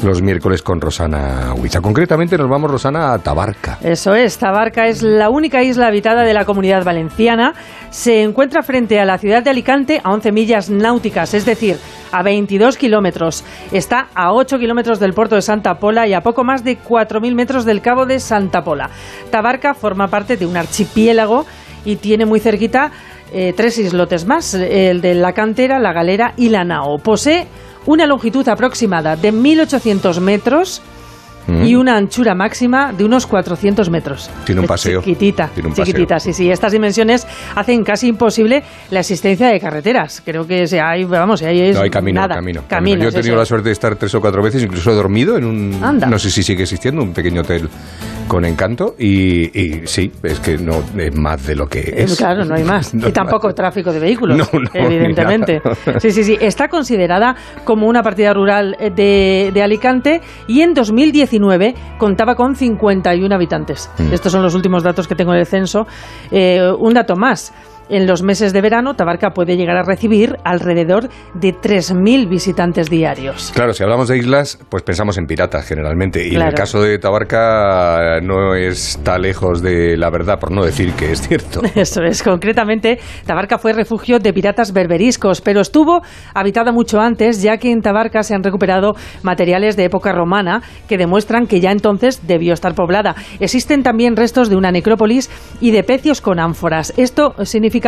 los miércoles con Rosana Huiza. Concretamente nos vamos, Rosana, a Tabarca. Eso es, Tabarca es la única isla habitada de la comunidad valenciana. Se encuentra frente a la ciudad de Alicante a 11 millas náuticas, es decir, a 22 kilómetros. Está a 8 kilómetros del puerto de Santa Pola y a poco más de 4.000 metros del cabo de Santa Pola. Tabarca forma parte de un archipiélago y tiene muy cerquita eh, tres islotes más, el de la cantera, la galera y la nao. Posee una longitud aproximada de 1.800 metros y una anchura máxima de unos 400 metros. Tiene un paseo. Chiquitita, Tiene un paseo. chiquitita, sí, sí. Estas dimensiones hacen casi imposible la existencia de carreteras. Creo que se hay, vamos, ahí es No hay camino, nada. camino, camino. Yo he tenido la suerte de estar tres o cuatro veces, incluso he dormido en un, Anda. no sé si sigue existiendo, un pequeño hotel con encanto y, y sí, es que no es más de lo que Eh, es. Claro, no hay más. No y tampoco tráfico de vehículos, No, no, evidentemente. Sí, sí, sí. Está considerada como una partida rural eh, de, de Alicante y en 2019 contaba con 51 habitantes. Mm. Estos son los últimos datos que tengo del censo. Eh, un dato más. En los meses de verano, Tabarca puede llegar a recibir alrededor de 3.000 visitantes diarios. Claro, si hablamos de islas, pues pensamos en piratas generalmente. Y en el caso de Tabarca no está lejos de la verdad, por no decir que es cierto. Eso es, concretamente, Tabarca fue refugio de piratas berberiscos, pero estuvo habitada mucho antes, ya que en Tabarca se han recuperado materiales de época romana que demuestran que ya entonces debió estar poblada. Existen también restos de una necrópolis y de pecios con ánforas. Esto significa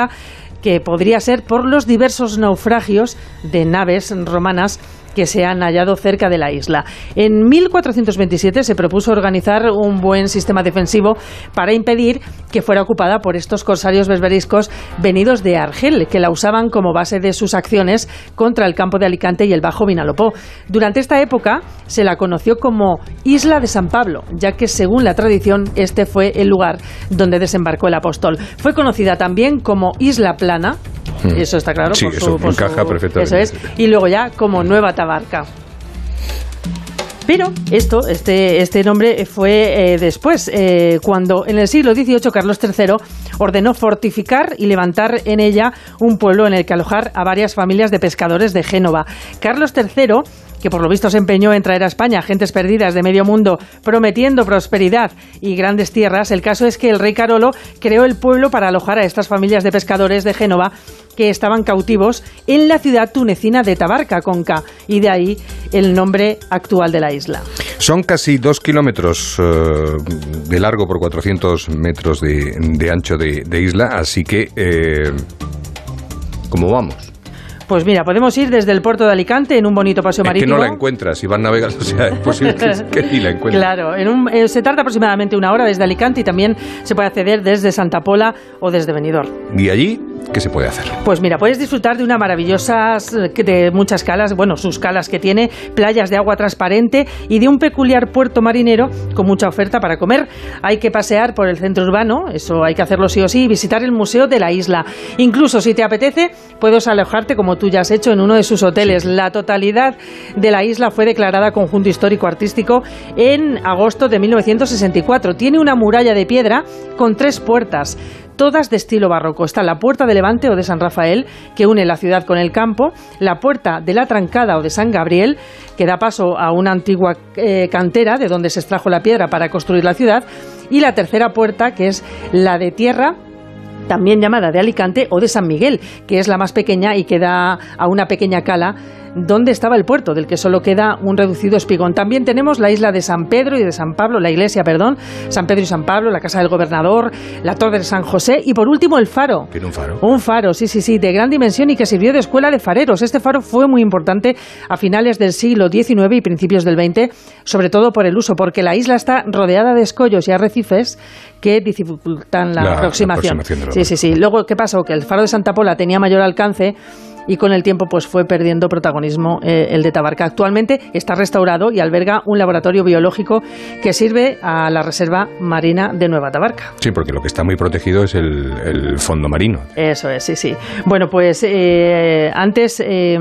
que podría ser por los diversos naufragios de naves romanas que se han hallado cerca de la isla. En 1427 se propuso organizar un buen sistema defensivo para impedir que fuera ocupada por estos corsarios berberiscos venidos de Argel, que la usaban como base de sus acciones contra el campo de Alicante y el Bajo Vinalopó. Durante esta época se la conoció como Isla de San Pablo, ya que según la tradición este fue el lugar donde desembarcó el apóstol. Fue conocida también como Isla Plana, Mm. eso está claro. Sí, por eso su, por encaja su- perfectamente. Eso es. Y luego ya como Nueva Tabarca. Pero esto, este, este nombre fue eh, después, eh, cuando en el siglo XVIII Carlos III ordenó fortificar y levantar en ella un pueblo en el que alojar a varias familias de pescadores de Génova. Carlos III que por lo visto se empeñó en traer a España gentes perdidas de medio mundo prometiendo prosperidad y grandes tierras, el caso es que el rey Carolo creó el pueblo para alojar a estas familias de pescadores de Génova que estaban cautivos en la ciudad tunecina de Tabarca, con K, y de ahí el nombre actual de la isla. Son casi dos kilómetros eh, de largo por 400 metros de, ancho de, de isla, así que, eh, ¿cómo vamos? Pues mira, podemos ir desde el puerto de Alicante en un bonito paseo Es que marítimo. no la encuentras, si vas navegando, o sea, es posible que, que ni la encuentres. Claro, en un- eh, se tarda aproximadamente una hora desde Alicante y también se puede acceder desde Santa Pola o desde Benidorm. Y allí, ¿qué se puede hacer? Pues mira, puedes disfrutar de una maravillosa, de muchas calas, bueno, sus calas que tiene, playas de agua transparente y de un peculiar puerto marinero con mucha oferta para comer. Hay que pasear por el centro urbano, eso hay que hacerlo sí o sí, y visitar el museo de la isla. Incluso si te apetece, puedes alojarte como tú ya has hecho en uno de sus hoteles. La totalidad de la isla fue declarada conjunto histórico artístico en agosto de 1964. Tiene una muralla de piedra con tres puertas. Todas de estilo barroco. Está la Puerta de Levante o de San Rafael, que une la ciudad con el campo, la Puerta de la Trancada o de San Gabriel, que da paso a una antigua eh, cantera de donde se extrajo la piedra para construir la ciudad, y la tercera puerta, que es la de tierra también llamada de Alicante o de San Miguel, que es la más pequeña y que da a una pequeña cala donde estaba el puerto, del que solo queda un reducido espigón. También tenemos la isla de San Pedro y de San Pablo, la iglesia, perdón, San Pedro y San Pablo, la casa del gobernador, la torre de San José y por último el faro. ¿Tiene un faro? Un faro, sí, sí, sí, de gran dimensión y que sirvió de escuela de fareros. Este faro fue muy importante a finales del siglo XIX y principios del XX, sobre todo por el uso, porque la isla está rodeada de escollos y arrecifes que dificultan la, La aproximación. aproximación de los Sí, sí, sí. Luego, ¿qué pasó? Que el faro de Santa Pola tenía mayor alcance y con el tiempo pues fue perdiendo protagonismo eh, el de Tabarca. Actualmente está restaurado y alberga un laboratorio biológico que sirve a la Reserva Marina de Nueva Tabarca. Sí, porque lo que está muy protegido es el, el fondo marino. Eso es, sí, sí. Bueno, pues eh, antes eh,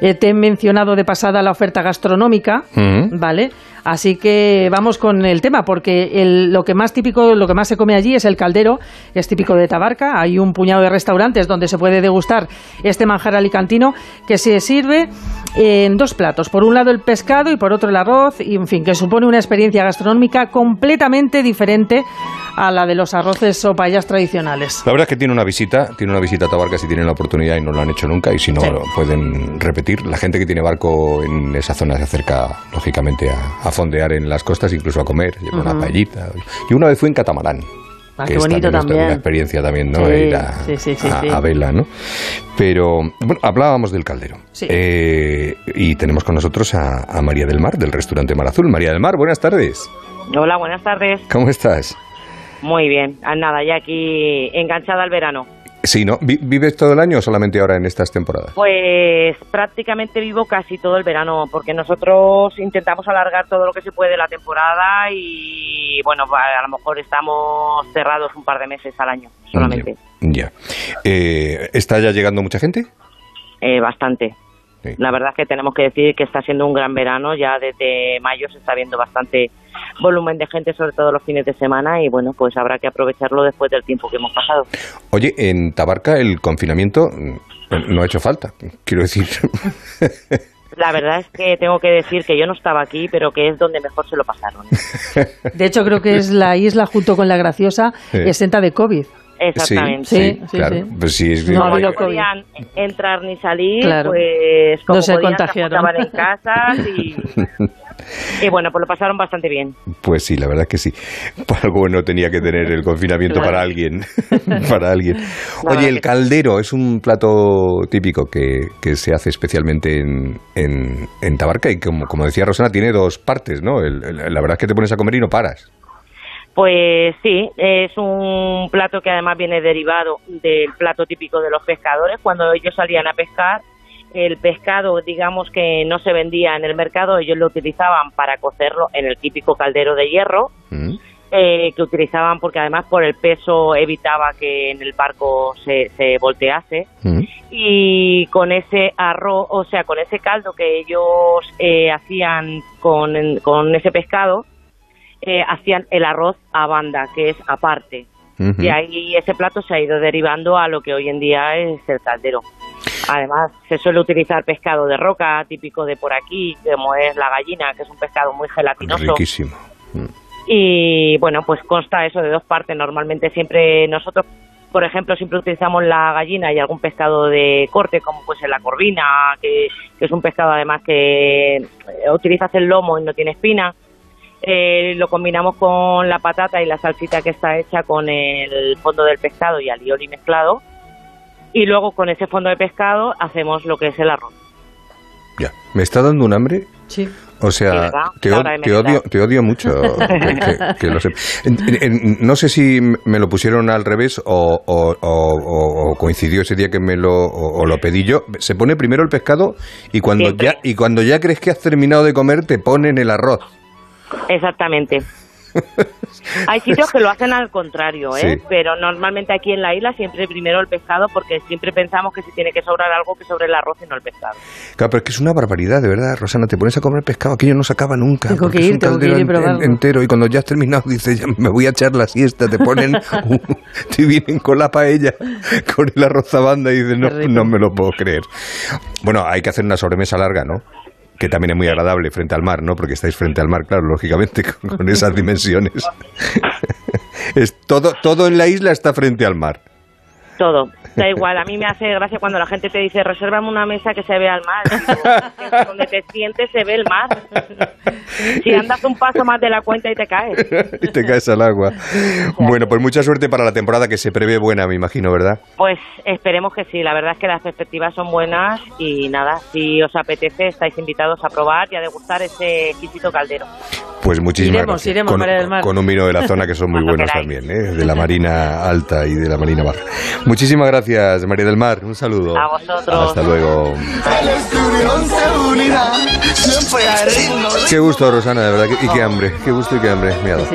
eh, te he mencionado de pasada la oferta gastronómica. ¿vale? Así que vamos con el tema, porque el- lo que más típico, lo que más se come allí es el caldero, es típico de Tabarca. Hay un puñado de restaurantes donde se puede degustar este manjar alicantino que se sirve en dos platos. Por un lado el pescado y por otro el arroz, y en fin, que supone una experiencia gastronómica completamente diferente a la de los arroces o paellas tradicionales. La verdad es que tiene una visita, tiene una visita a Tabarca si tienen la oportunidad y no lo han hecho nunca y si no lo pueden repetir. La gente que tiene barco en esa zona se acerca lógicamente a, a fondear en las costas, incluso a comer, lleva una Ujú. paellita. Yo una vez fui en catamarán. Ah, que qué es bonito también. Una experiencia también, ¿no? Sí, Ir a, sí, sí, sí, a- sí. a vela, ¿no? Pero, bueno, hablábamos del caldero. Sí. Eh, y tenemos con nosotros a, a María del Mar, del restaurante Mar Azul. María del Mar, buenas tardes. Hola, buenas tardes. ¿Cómo estás? Muy bien. Ah, nada, ya aquí enganchada al verano. Sí, ¿no? Vi- ¿Vives todo el año o solamente ahora en estas temporadas? Pues prácticamente vivo casi todo el verano, porque nosotros intentamos alargar todo lo que se puede la temporada y bueno, va- a lo mejor estamos cerrados un par de meses al año solamente. Ya. Eh, ¿Está ya llegando mucha gente? Eh, bastante. La verdad es que tenemos que decir que está siendo un gran verano, ya desde mayo se está viendo bastante volumen de gente, sobre todo los fines de semana, y bueno, pues habrá que aprovecharlo después del tiempo que hemos pasado. Oye, en Tabarca el confinamiento mm, no ha hecho falta, quiero decir. La verdad es que tengo que decir que yo no estaba aquí, pero que es donde mejor se lo pasaron. De hecho, creo que es la isla junto con la Graciosa Sí. exenta de COVID. Exactamente. Sí, Sí, sí, claro. sí. Pues sí, es No no podían entrar ni salir, Claro. pues como No se podían, contagiaron. en casa y, y bueno, pues lo pasaron bastante bien. Pues sí, la verdad que sí. Algo bueno tenía que tener el confinamiento Claro. para alguien. para alguien. Oye, el caldero es un plato típico que, que se hace especialmente en, en, en Tabarca y como, como decía Rosana, tiene dos partes, ¿no? El- el- la verdad es que te pones a comer y no paras. Pues sí, es un plato que además viene derivado del plato típico de los pescadores. Cuando ellos salían a pescar, el pescado, digamos que no se vendía en el mercado, ellos lo utilizaban para cocerlo en el típico caldero de hierro, eh, que utilizaban porque además por el peso evitaba que en el barco se, se voltease. Y con ese arroz, o sea, con ese caldo que ellos eh, hacían con, con ese pescado, eh, hacían el arroz a banda, que es aparte. Y ahí ese plato se ha ido derivando a lo que hoy en día es el caldero. Además, se suele utilizar pescado de roca, típico de por aquí, como es la gallina, que es un pescado muy gelatinoso. Riquísimo. Y bueno, pues consta eso de dos partes. Normalmente siempre nosotros, por ejemplo, siempre utilizamos la gallina y algún pescado de corte, como pues la corvina, que, que es un pescado además que eh, utilizas el lomo y no tiene espina. Eh, lo combinamos con la patata y la salsita que está hecha con el fondo del pescado y alioli mezclado. Y luego con ese fondo de pescado hacemos lo que es el arroz. Ya. ¿Me está dando un hambre? Sí. O sea, te, odio, te odio mucho. que, que- que lo sepa. En- en- no sé si me lo pusieron al revés o, o- o- o- o coincidió ese día que me lo, o, o lo pedí yo. Se pone primero el pescado y cuando, ya, y cuando ya crees que has terminado de comer te ponen el arroz. Exactamente. Hay sitios que lo hacen al contrario, ¿eh? Sí. Pero normalmente aquí en la isla siempre primero el pescado porque siempre pensamos que si tiene que sobrar algo que sobre el arroz y no el pescado. Claro, pero es que es una barbaridad, de verdad, Rosana. Te pones a comer pescado, aquello no se acaba nunca. Tengo que es ir, un tengo que ir entero. Y cuando ya has terminado, dices, ya me voy a echar la siesta. Te ponen, te vienen con la paella, con el arroz banda y dices, no, no me lo puedo creer. Bueno, hay que hacer una sobremesa larga, ¿no? Que también es muy agradable frente al mar, ¿no? Porque estáis frente al mar, claro, lógicamente, con, esas dimensiones. es todo, todo en la isla está frente al mar. Todo. Da igual, a mí me hace gracia cuando la gente te dice, resérvame una mesa que se vea el mar. Digo, Donde te sientes se ve el mar. Si andas un paso más de la cuenta y te caes. y te caes al agua. Bueno, pues mucha suerte para la temporada que se prevé buena, me imagino, ¿verdad? Pues esperemos que sí, la verdad es que las perspectivas son buenas y nada, si os apetece estáis invitados a probar y a degustar ese exquisito caldero. Pues muchísimas Iremos, gracias. iremos, con, María del Mar. con un vino de la zona que son muy buenos también, ¿eh? de la Marina Alta y de la Marina Baja. Muchísimas gracias, María del Mar. Un saludo. A vosotros. Hasta luego. Qué gusto, Rosana, de verdad. Y qué hambre. Qué gusto y qué hambre. ha dado.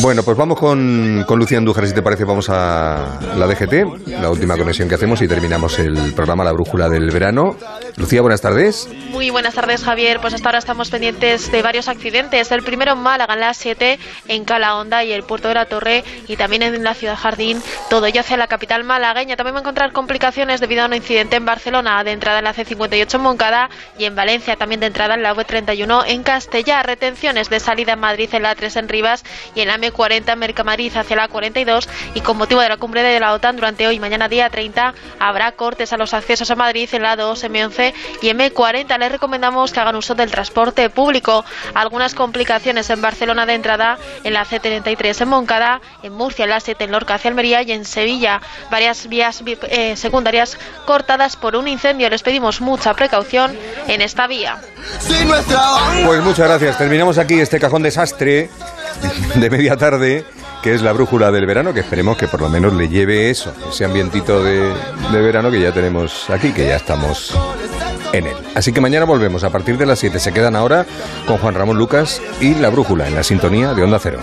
Bueno, pues vamos con, con Lucía Andújar, si te parece. Vamos a la DGT, la última conexión que hacemos y terminamos el programa La Brújula del Verano. Lucía, buenas tardes. Muy buenas tardes, Javier. Pues hasta ahora estamos pendientes de varios accidentes. El primero en Málaga, en la 7, en Calahonda y el puerto de la Torre, y también en la ciudad Jardín. Todo ello hacia la capital malagueña. También va a encontrar complicaciones debido a un incidente en Barcelona, de entrada en la C58 en Moncada y en Valencia, también de entrada en la V31 en Castellá. Retenciones de salida en Madrid en la 3 en Rivas y en la M40 en Mercamariz hacia la 42. Y con motivo de la cumbre de la OTAN durante hoy, mañana día 30, habrá cortes a los accesos a Madrid en la 2, M11 y M40. Les recomendamos que hagan uso del transporte público. Algunas complicaciones en Barcelona de entrada, en la C33 en Moncada, en Murcia en la 7 en Lorca hacia Almería y en Sevilla. Varias vías eh, secundarias cortadas por un incendio. Les pedimos mucha precaución en esta vía. Pues muchas gracias. Terminamos aquí este cajón desastre de media tarde, que es la brújula del verano, que esperemos que por lo menos le lleve eso, ese ambientito de, de verano que ya tenemos aquí, que ya estamos en él. Así que mañana volvemos a partir de las 7. Se quedan ahora con Juan Ramón Lucas y la brújula en la sintonía de Onda Cero.